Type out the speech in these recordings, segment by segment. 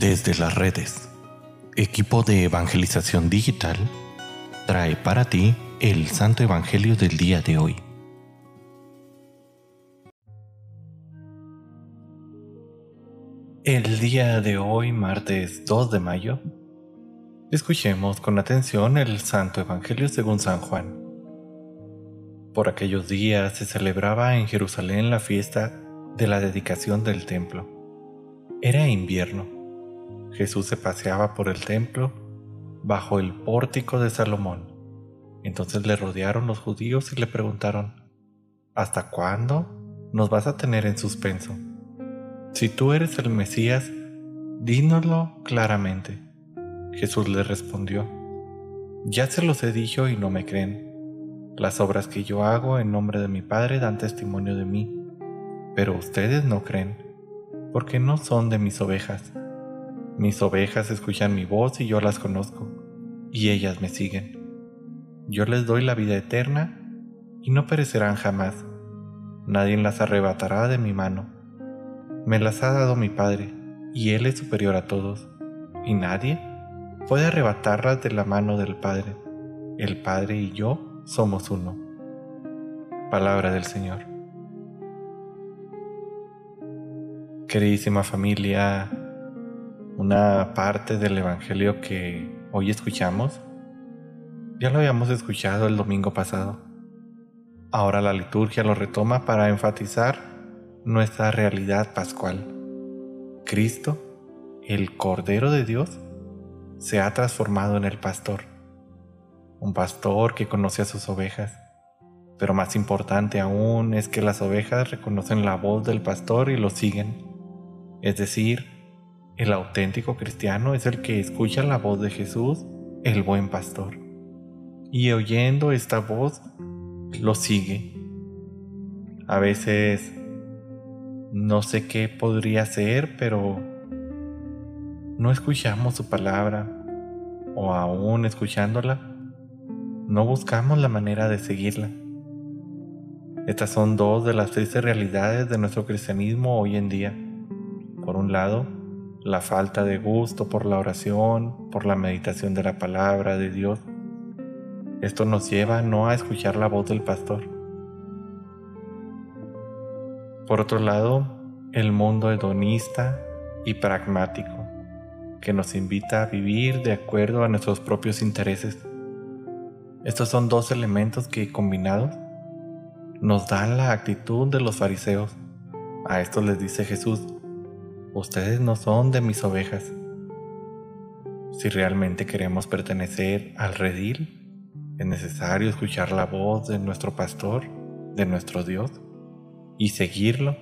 Desde las redes, equipo de evangelización digital trae para ti el Santo Evangelio del día de hoy. El día de hoy, martes 2 de mayo, escuchemos con atención el Santo Evangelio según San Juan. Por aquellos días se celebraba en Jerusalén la fiesta de la dedicación del templo. Era invierno Jesús se paseaba por el templo bajo el pórtico de Salomón. Entonces le rodearon los judíos y le preguntaron, ¿Hasta cuándo nos vas a tener en suspenso? Si tú eres el Mesías, dínoslo claramente. Jesús le respondió, Ya se los he dicho y no me creen. Las obras que yo hago en nombre de mi Padre dan testimonio de mí, pero ustedes no creen, porque no son de mis ovejas. Mis ovejas escuchan mi voz y yo las conozco, y ellas me siguen. Yo les doy la vida eterna y no perecerán jamás. Nadie las arrebatará de mi mano. Me las ha dado mi Padre, y Él es superior a todos, y nadie puede arrebatarlas de la mano del Padre. El Padre y yo somos uno. Palabra del Señor. Queridísima familia, una parte del Evangelio que hoy escuchamos, ya lo habíamos escuchado el domingo pasado. Ahora la liturgia lo retoma para enfatizar nuestra realidad pascual. Cristo, el Cordero de Dios, se ha transformado en el pastor. Un pastor que conoce a sus ovejas. Pero más importante aún es que las ovejas reconocen la voz del pastor y lo siguen. Es decir, el auténtico cristiano es el que escucha la voz de Jesús, el buen pastor, y oyendo esta voz, lo sigue. A veces no sé qué podría ser, pero no escuchamos su palabra, o aún escuchándola, no buscamos la manera de seguirla. Estas son dos de las tristes realidades de nuestro cristianismo hoy en día. Por un lado, la falta de gusto por la oración, por la meditación de la palabra de Dios. Esto nos lleva no a escuchar la voz del pastor. Por otro lado, el mundo hedonista y pragmático, que nos invita a vivir de acuerdo a nuestros propios intereses. Estos son dos elementos que combinados nos dan la actitud de los fariseos. A esto les dice Jesús, ustedes no son de mis ovejas. Si realmente queremos pertenecer al redil, es necesario escuchar la voz de nuestro pastor, de nuestro Dios, y seguirlo,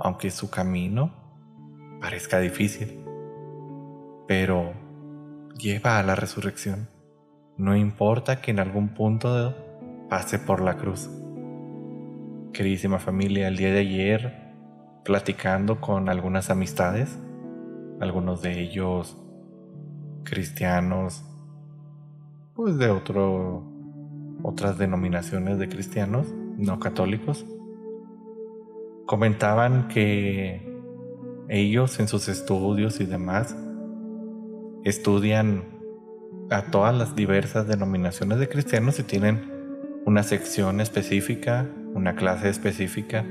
aunque su camino parezca difícil. Pero lleva a la resurrección. No importa que en algún punto pase por la cruz. Queridísima familia, el día de ayer platicando con algunas amistades, algunos de ellos cristianos, pues de otro, otras denominaciones de cristianos no católicos, comentaban que ellos en sus estudios y demás estudian a todas las diversas denominaciones de cristianos y tienen una sección específica, una clase específica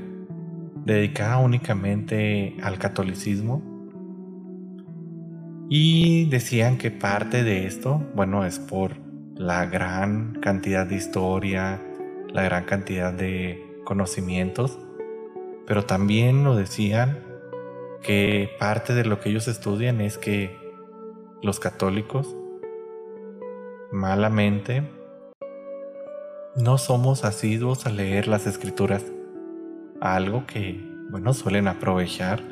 dedicada únicamente al catolicismo. Y decían que parte de esto, bueno, es por la gran cantidad de historia, la gran cantidad de conocimientos, pero también lo decían que parte de lo que ellos estudian es que los católicos malamente no somos asiduos a leer las escrituras algo que, bueno, suelen aprovechar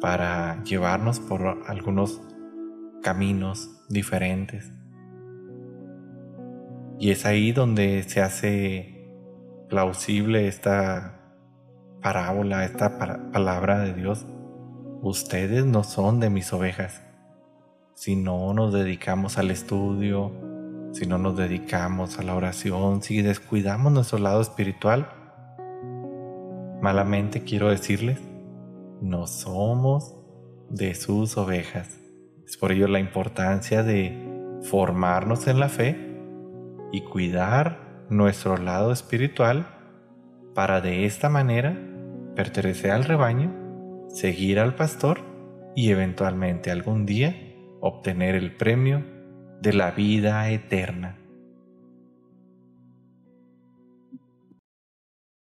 para llevarnos por algunos caminos diferentes. Y es ahí donde se hace plausible esta parábola, esta palabra de Dios. Ustedes no son de mis ovejas. Si no nos dedicamos al estudio, si no nos dedicamos a la oración, si descuidamos nuestro lado espiritual, Malamente quiero decirles, no somos de sus ovejas. Es por ello la importancia de formarnos en la fe y cuidar nuestro lado espiritual para de esta manera pertenecer al rebaño, seguir al pastor y eventualmente algún día obtener el premio de la vida eterna.